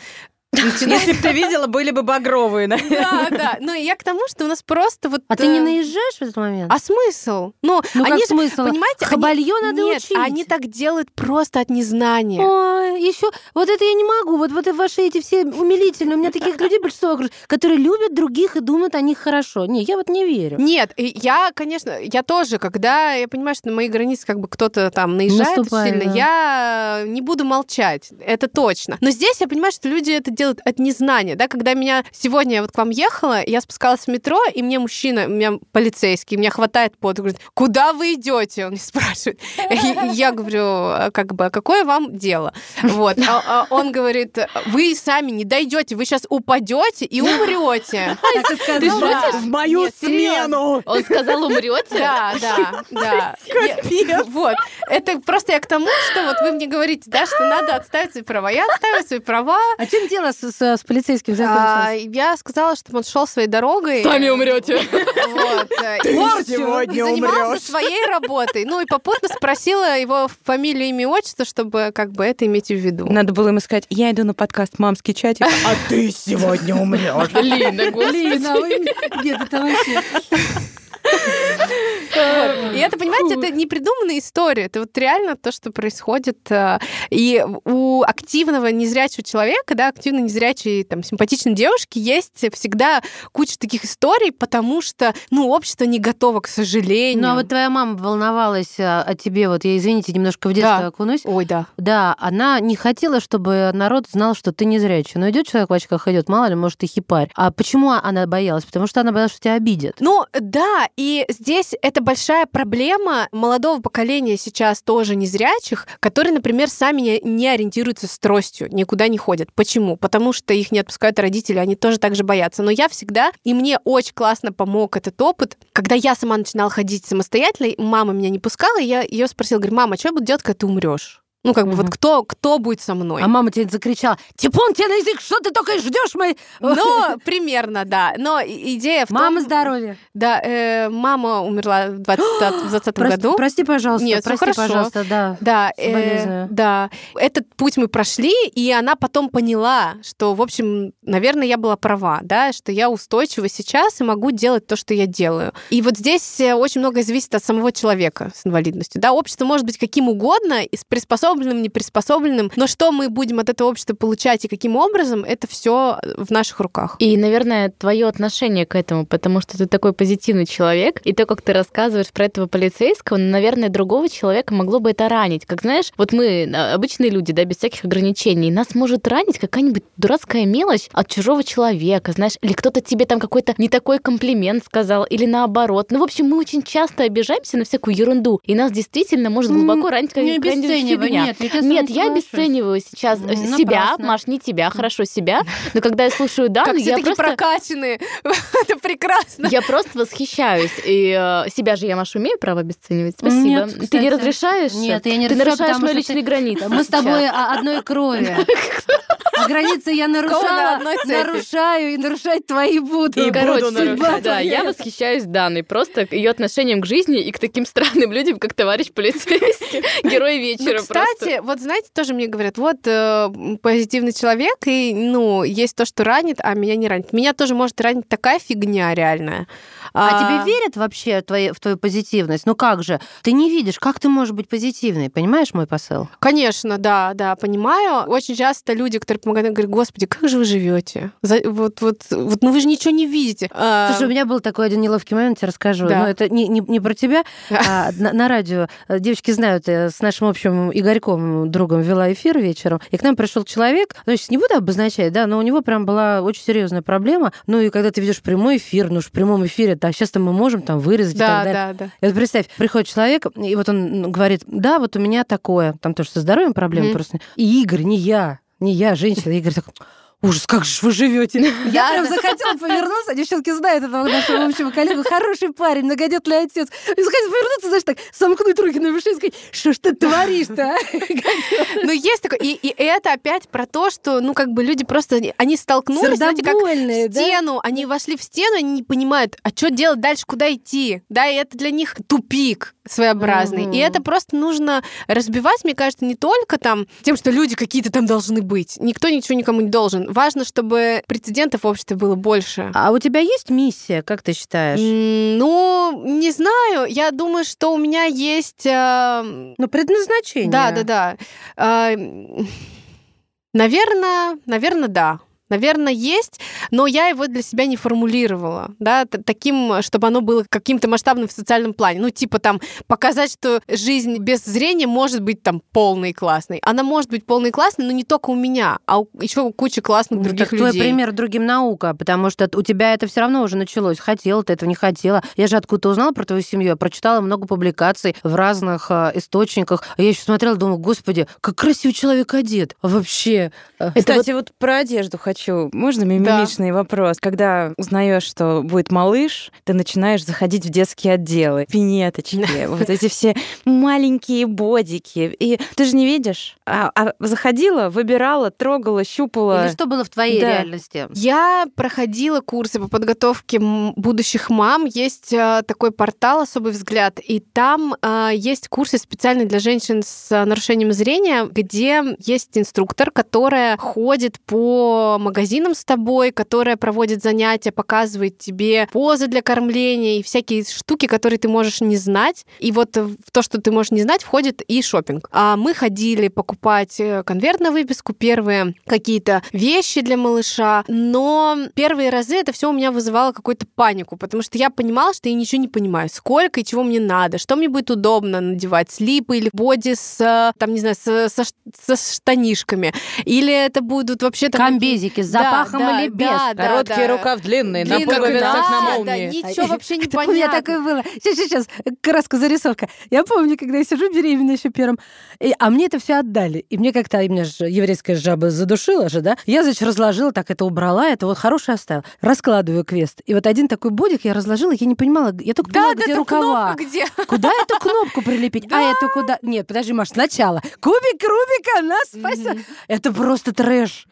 [SPEAKER 1] Если бы ты видела, были бы багровые. да?
[SPEAKER 4] да, да. Ну, я к тому, что у нас просто вот...
[SPEAKER 2] А ты не
[SPEAKER 4] э,
[SPEAKER 2] наезжаешь в этот момент?
[SPEAKER 4] А смысл? Ну,
[SPEAKER 2] Ну
[SPEAKER 4] они же,
[SPEAKER 2] смысл?
[SPEAKER 4] понимаете, они-
[SPEAKER 2] Хабальё надо
[SPEAKER 4] Нет,
[SPEAKER 2] учить.
[SPEAKER 4] они так делают просто от незнания.
[SPEAKER 2] Ой, еще вот это я не могу. Вот, вот ваши эти все умилительные. У меня таких людей большинство вокруг, которые любят других и думают о них хорошо. Не, я вот не верю.
[SPEAKER 4] Нет, я, конечно, я тоже, когда я понимаю, что на мои границы как бы кто-то там наезжает сильно, я не буду молчать, это точно. Но здесь я понимаю, что люди это делают делают от незнания, да, когда меня сегодня я вот к вам ехала, я спускалась в метро, и мне мужчина, у меня полицейский, меня хватает под, говорит, куда вы идете? Он меня спрашивает. Я говорю, «А как бы, а какое вам дело? Вот. А, он говорит, вы сами не дойдете, вы сейчас упадете и умрете.
[SPEAKER 3] Ты шутишь?
[SPEAKER 1] В мою смену!
[SPEAKER 3] Он сказал, умрете?
[SPEAKER 4] Да, да, да. Вот. Это просто я к тому, что вот вы мне говорите, да, что надо отставить свои права. Я отставила свои права.
[SPEAKER 2] А чем дело с, с- с полицейским
[SPEAKER 4] А,
[SPEAKER 2] закончилось?
[SPEAKER 4] я сказала, чтобы он шел своей дорогой.
[SPEAKER 3] Сами умрете.
[SPEAKER 4] Вот.
[SPEAKER 1] Ты сегодня умрёшь.
[SPEAKER 4] своей работой. Ну и попутно спросила его фамилию, имя, отчество, чтобы как бы это иметь в виду.
[SPEAKER 1] Надо было им сказать, я иду на подкаст «Мамский чатик», а ты сегодня умрешь.
[SPEAKER 3] Лина, господи.
[SPEAKER 2] Нет, это вообще...
[SPEAKER 4] И это, понимаете, это не придуманная история. Это вот реально то, что происходит. э, И у активного незрячего человека, да, активно незрячей, там, симпатичной девушки есть всегда куча таких историй, потому что, ну, общество не готово, к сожалению.
[SPEAKER 2] Ну, а вот твоя мама волновалась а, о тебе, вот я, извините, немножко в детство
[SPEAKER 4] Да.
[SPEAKER 2] окунусь.
[SPEAKER 4] Ой, да.
[SPEAKER 2] Да, она не хотела, чтобы народ знал, что ты незрячий. Но идет человек в очках, идет, мало ли, может, и хипарь. А почему она боялась? Потому что она боялась, что тебя обидят.
[SPEAKER 4] Ну, да, и здесь это большая проблема молодого поколения сейчас тоже незрячих, которые, например, сами не, ориентируются с тростью, никуда не ходят. Почему? Потому что их не отпускают родители, они тоже так же боятся. Но я всегда, и мне очень классно помог этот опыт, когда я сама начинала ходить самостоятельно, мама меня не пускала, я ее спросила, говорю, мама, а что я буду делать, когда ты умрешь? Ну, как бы вот кто, кто будет со мной?
[SPEAKER 2] А мама тебе закричала, Типун тебе на язык, что ты только и ждешь моей...
[SPEAKER 4] Ну, примерно, да. Но идея в том...
[SPEAKER 2] Мама здоровья.
[SPEAKER 4] Да, э, мама умерла в 20 в 20
[SPEAKER 2] Прости,
[SPEAKER 4] году.
[SPEAKER 2] прости, пожалуйста,
[SPEAKER 4] Нет,
[SPEAKER 2] прости,
[SPEAKER 4] хорошо.
[SPEAKER 2] пожалуйста, да.
[SPEAKER 4] Да, э, да. Этот путь мы прошли, и она потом поняла, что, в общем, наверное, я была права, да, что я устойчива сейчас и могу делать то, что я делаю. И вот здесь э, очень многое зависит от самого человека с инвалидностью. Да, общество может быть каким угодно, и с приспособленным, неприспособленным, но что мы будем от этого общества получать и каким образом, это все в наших руках.
[SPEAKER 3] И, наверное, твое отношение к этому, потому что ты такой позитивный человек, и то, как ты рассказываешь про этого полицейского, ну, наверное, другого человека могло бы это ранить. Как знаешь, вот мы а, обычные люди, да, без всяких ограничений, нас может ранить какая-нибудь дурацкая мелочь от чужого человека, знаешь, или кто-то тебе там какой-то не такой комплимент сказал, или наоборот. Ну, в общем, мы очень часто обижаемся на всякую ерунду, и нас действительно может глубоко ранить
[SPEAKER 2] Не
[SPEAKER 3] какая-нибудь фигня.
[SPEAKER 2] нет, я
[SPEAKER 3] Нет, я обесцениваю сейчас э,
[SPEAKER 2] М,
[SPEAKER 3] себя,
[SPEAKER 2] напрасно.
[SPEAKER 3] Маш, не тебя, хорошо себя, но когда я слушаю Дану,
[SPEAKER 4] как
[SPEAKER 3] я просто...
[SPEAKER 4] прокачанные. это прекрасно.
[SPEAKER 3] Я просто восхищаюсь. И э, себя же я, Маша, умею право обесценивать. Спасибо.
[SPEAKER 2] Нет,
[SPEAKER 3] Ты не разрешаешь?
[SPEAKER 2] Нет, я не
[SPEAKER 3] Ты
[SPEAKER 2] разрешаю,
[SPEAKER 3] нарушаешь мои личные
[SPEAKER 2] ты-
[SPEAKER 3] границы.
[SPEAKER 2] Мы с тобой одной крови. А границы я
[SPEAKER 4] на
[SPEAKER 2] нарушала, нарушаю и нарушать твои буду.
[SPEAKER 1] И
[SPEAKER 3] Короче,
[SPEAKER 1] буду нарушать.
[SPEAKER 3] да, я восхищаюсь Даной. Просто ее отношением к жизни и к таким странным людям, как товарищ полицейский. Герой
[SPEAKER 4] Ну,
[SPEAKER 3] вечера
[SPEAKER 4] кстати, вот знаете, тоже мне говорят, вот э, позитивный человек, и, ну, есть то, что ранит, а меня не ранит. Меня тоже может ранить такая фигня реальная.
[SPEAKER 2] А тебе верят вообще твои- в твою позитивность? Ну как же? Ты не видишь, как ты можешь быть позитивной? Понимаешь мой посыл?
[SPEAKER 4] Конечно, да, да, понимаю. Очень часто люди, которые помогают, говорят, господи, как же вы живете? Вот, вот, вот, ну вы же ничего не видите. А,
[SPEAKER 2] Слушай, у меня был такой один неловкий момент, я расскажу.
[SPEAKER 4] Да.
[SPEAKER 2] Но это не, не, не про тебя, а на, на радио. э, Девочки знают, я с нашим общим Игорьком, другом, вела эфир вечером, и к нам пришел человек, ну, я сейчас не буду обозначать, да, но у него прям была очень серьезная проблема. Ну, и когда ты ведешь прямой эфир, ну, в прямом эфире, да, сейчас-то мы можем там вырезать и
[SPEAKER 4] да,
[SPEAKER 2] так далее.
[SPEAKER 4] да, да.
[SPEAKER 2] И вот представь, приходит человек, и вот он говорит, да, вот у меня такое, там тоже со здоровьем проблемы
[SPEAKER 4] Мгм.
[SPEAKER 2] просто. И Игорь, не я, не я, женщина. Игорь такой, ужас, как же вы живете. Я прям захотела повернуться, девчонки знают этого нашего общего коллегу, хороший парень, многодетный отец. И захотела повернуться, знаешь, так, сомкнуть руки на выше и сказать, что ж ты творишь-то, а?»
[SPEAKER 4] Ну, есть такое. И, и это опять про то, что, ну, как бы люди просто, они столкнулись, знаете, как в
[SPEAKER 2] да?
[SPEAKER 4] стену, они вошли в стену, они не понимают, а что делать дальше, куда идти, да, и это для них тупик своеобразный.
[SPEAKER 2] Мгм.
[SPEAKER 4] И это просто нужно разбивать, мне кажется, не только там тем, что люди какие-то там должны быть. Никто ничего никому не должен. Важно, чтобы прецедентов в обществе было больше.
[SPEAKER 2] А у тебя есть миссия, как ты считаешь?
[SPEAKER 4] Ну, не знаю. Я думаю, что у меня есть... э,
[SPEAKER 2] Ну, предназначение.
[SPEAKER 4] Да, да, да. Наверное, наверное, да. Наверное, есть, но я его для себя не формулировала, да, таким, чтобы оно было каким-то масштабным в социальном плане. Ну, типа там показать, что жизнь без зрения может быть там полной и классной. Она может быть полной и классной, но не только у меня, а у еще у кучи классных других
[SPEAKER 2] так
[SPEAKER 4] людей.
[SPEAKER 2] Твой пример другим наука, потому что у тебя это все равно уже началось. Хотела ты этого, не хотела. Я же откуда-то узнала про твою семью, я прочитала много публикаций в разных э, источниках. Я еще смотрела, думала, господи, как красивый человек одет. Вообще.
[SPEAKER 1] Э, Кстати, вот... вот про одежду хочу. Можно мимимишный да. вопрос? Когда узнаешь, что будет малыш, ты начинаешь заходить в детские отделы, пинеточки, вот эти все маленькие бодики. И ты же не видишь. А, а заходила, выбирала, трогала, щупала.
[SPEAKER 2] Или что было в твоей да. реальности?
[SPEAKER 4] Я проходила курсы по подготовке будущих мам. Есть э, такой портал «Особый взгляд», и там э, есть курсы специально для женщин с нарушением зрения, где есть инструктор, которая ходит по магазинам с тобой, которая проводит занятия, показывает тебе позы для кормления и всякие штуки, которые ты можешь не знать. И вот в то, что ты можешь не знать, входит и шопинг. А мы ходили покупать э, конверт на выписку, первые какие-то вещи для малыша, но первые разы это все у меня вызывало какую-то панику, потому что я понимала, что я ничего не понимаю, сколько и чего мне надо, что мне будет удобно надевать, слипы или боди с, там, не знаю, со, со, со штанишками, или это будут вообще...
[SPEAKER 2] Там... Комбезики с запахом да, или без? Да,
[SPEAKER 1] Короткие
[SPEAKER 2] да,
[SPEAKER 1] рукав длинные, на пуговицах да, на молнии. Да,
[SPEAKER 4] ничего вообще не понятно.
[SPEAKER 2] У меня такое было. Сейчас, сейчас, краска зарисовка. Я помню, когда я сижу беременная еще первым, и, а мне это все отдали. И мне как-то, и меня же еврейская жаба задушила же, да? Я, значит, разложила, так это убрала, это вот хорошее оставила. Раскладываю квест. И вот один такой бодик я разложила, я не понимала, я только
[SPEAKER 4] да,
[SPEAKER 2] поняла,
[SPEAKER 4] да,
[SPEAKER 2] где рукава.
[SPEAKER 4] Где?
[SPEAKER 2] Куда эту кнопку прилепить? А эту куда? Нет, подожди, Маш, сначала. Кубик Рубика нас спасет. Это просто трэш.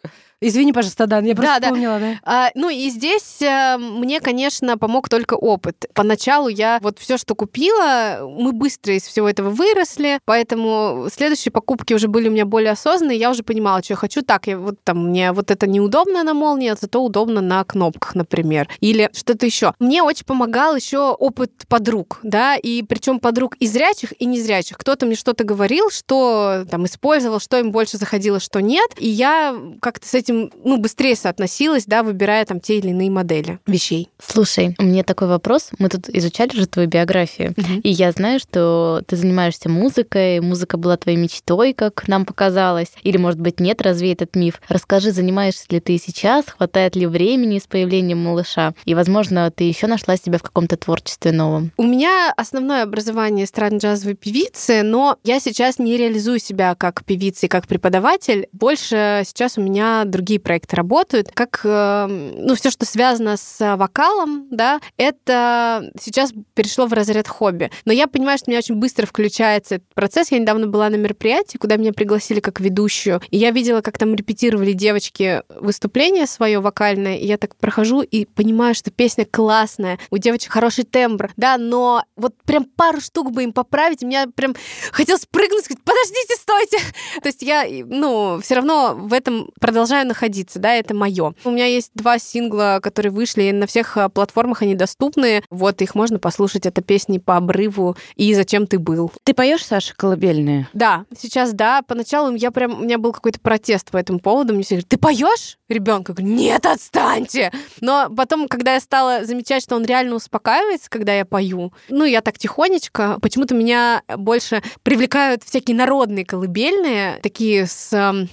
[SPEAKER 2] Извини, пожалуйста, Дан, я просто да, вспомнила, да. да.
[SPEAKER 4] А, ну и здесь а, мне, конечно, помог только опыт. Поначалу я вот все, что купила, мы быстро из всего этого выросли, поэтому следующие покупки уже были у меня более осознанные, я уже понимала, что я хочу. Так, я вот там мне вот это неудобно на молнии, а зато удобно на кнопках, например. Или что-то еще. Мне очень помогал еще опыт подруг, да, и причем подруг и зрячих, и незрячих. Кто-то мне что-то говорил, что там использовал, что им больше заходило, что нет. И я как-то с этим этим ну, быстрее соотносилась, да, выбирая там те или иные модели вещей.
[SPEAKER 3] Слушай, мне такой вопрос. Мы тут изучали же твою биографию, угу. и я знаю, что ты занимаешься музыкой, музыка была твоей мечтой, как нам показалось, или, может быть, нет, развей этот миф. Расскажи, занимаешься ли ты сейчас, хватает ли времени с появлением малыша, и, возможно, ты еще нашла себя в каком-то творчестве новом?
[SPEAKER 4] У меня основное образование эстрадно-джазовой певицы, но я сейчас не реализую себя как певица и как преподаватель. Больше сейчас у меня другие другие проекты работают, как, эм, ну, все, что связано с вокалом, да, это сейчас перешло в разряд хобби. Но я понимаю, что меня очень быстро включается этот процесс. Я недавно была на мероприятии, куда меня пригласили как ведущую, и я видела, как там репетировали девочки выступление свое вокальное, и я так прохожу и понимаю, что песня классная, у девочек хороший тембр, да, но вот прям пару штук бы им поправить, меня прям хотелось прыгнуть, сказать, подождите, стойте. То есть я, ну, все равно в этом продолжаю находиться, да, это мое. У меня есть два сингла, которые вышли на всех а, платформах, они доступны. Вот их можно послушать. Это песни по обрыву и «Зачем ты был».
[SPEAKER 1] Ты поешь, Саша, колыбельные?
[SPEAKER 4] Да, сейчас да. Поначалу я прям, у меня был какой-то протест по этому поводу. Мне все говорят, ты поешь? Ребенка говорю, нет, отстаньте. Но потом, когда я стала замечать, что он реально успокаивается, когда я пою, ну, я так тихонечко, почему-то меня больше привлекают всякие народные колыбельные, такие с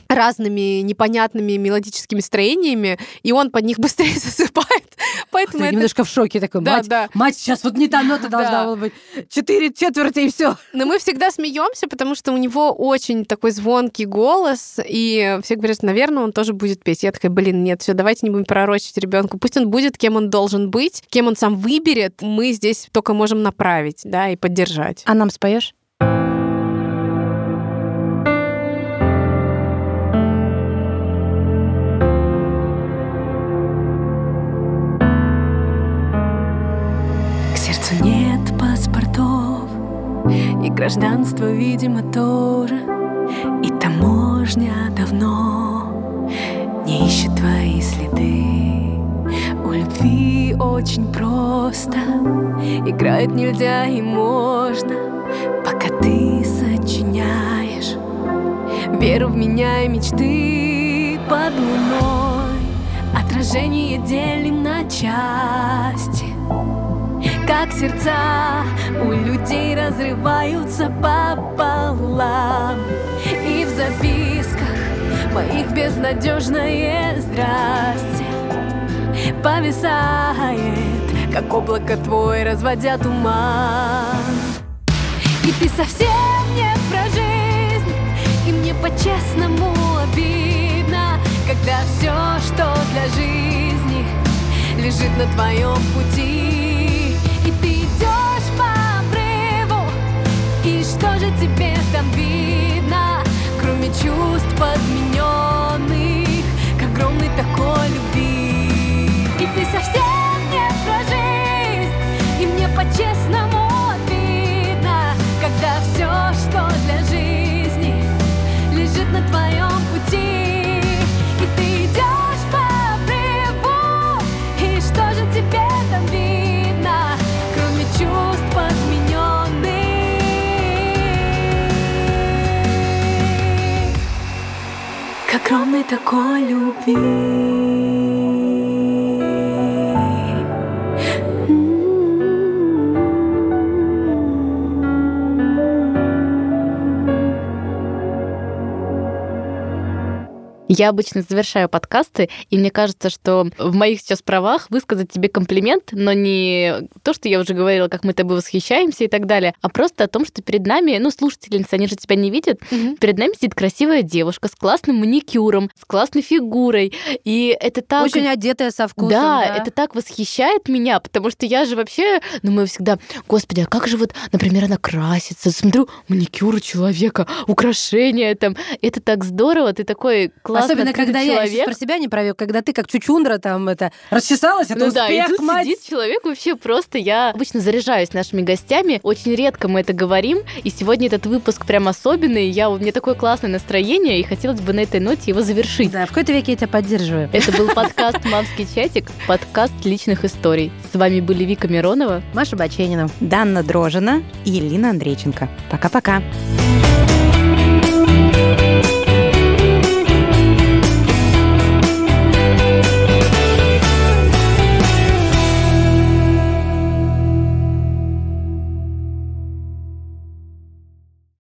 [SPEAKER 4] разными непонятными мелодическими строениями, и он под них быстрее засыпает. Поэтому
[SPEAKER 2] это... немножко в шоке такой.
[SPEAKER 4] Да,
[SPEAKER 2] мать,
[SPEAKER 4] да.
[SPEAKER 2] мать, сейчас вот не та нота должна была быть. Четыре четверти и все.
[SPEAKER 4] Но мы всегда смеемся, потому что у него очень такой звонкий голос, и все говорят, наверное, он тоже будет петь. Я такая, блин, нет, все, давайте не будем пророчить ребенку. Пусть он будет, кем он должен быть, кем он сам выберет. Мы здесь только можем направить, да, и поддержать.
[SPEAKER 1] А нам споешь?
[SPEAKER 5] Гражданство, видимо, тоже. И таможня давно Не ищет твои следы. У любви очень просто Играть нельзя и можно. Пока ты сочиняешь Веру в меня и мечты под луной
[SPEAKER 4] сражение делим на части Как сердца. У людей разрываются пополам. И в записках моих безнадежное здрасте Повисает, как облако твой, разводя туман И ты совсем не про жизнь И мне по-честному обидно Когда все, что для жизни Лежит на твоем пути тебе там видно Кроме чувств подмененных К огромной такой любви. И ты совсем не про жизнь И мне по-честному обидно Когда все, что для жизни Лежит на твоем огромной такой любви
[SPEAKER 3] Я обычно завершаю подкасты, и мне кажется, что в моих сейчас правах высказать тебе комплимент, но не то, что я уже говорила, как мы тобой восхищаемся и так далее, а просто о том, что перед нами, ну, слушательницы, они же тебя не видят,
[SPEAKER 6] Мгм.
[SPEAKER 3] перед нами сидит красивая девушка с классным маникюром, с классной фигурой, и это так...
[SPEAKER 2] Очень одетая со вкусом.
[SPEAKER 3] да,
[SPEAKER 2] да.
[SPEAKER 3] это так восхищает меня, потому что я же вообще, ну, мы всегда, господи, а как же вот, например, она красится, смотрю, маникюр у человека, украшения там, это так здорово, ты такой классный
[SPEAKER 2] Особенно,
[SPEAKER 3] открытый
[SPEAKER 2] когда я
[SPEAKER 3] человек.
[SPEAKER 2] сейчас про себя не провел, когда ты как чучундра там это расчесалась, это
[SPEAKER 3] Ну да, и
[SPEAKER 2] успех,
[SPEAKER 3] тут
[SPEAKER 2] мать.
[SPEAKER 3] сидит человек вообще просто... Я обычно заряжаюсь нашими гостями, очень редко мы это говорим, и сегодня этот выпуск прям особенный, я, у меня такое классное настроение, и хотелось бы на этой ноте его завершить.
[SPEAKER 2] Да, в какой-то веке я тебя поддерживаю.
[SPEAKER 3] Это был подкаст «Мамский чатик», подкаст личных историй. С вами были Вика Миронова.
[SPEAKER 2] Маша Баченина.
[SPEAKER 1] Данна Дрожина и Елена Андрейченко. Пока-пока.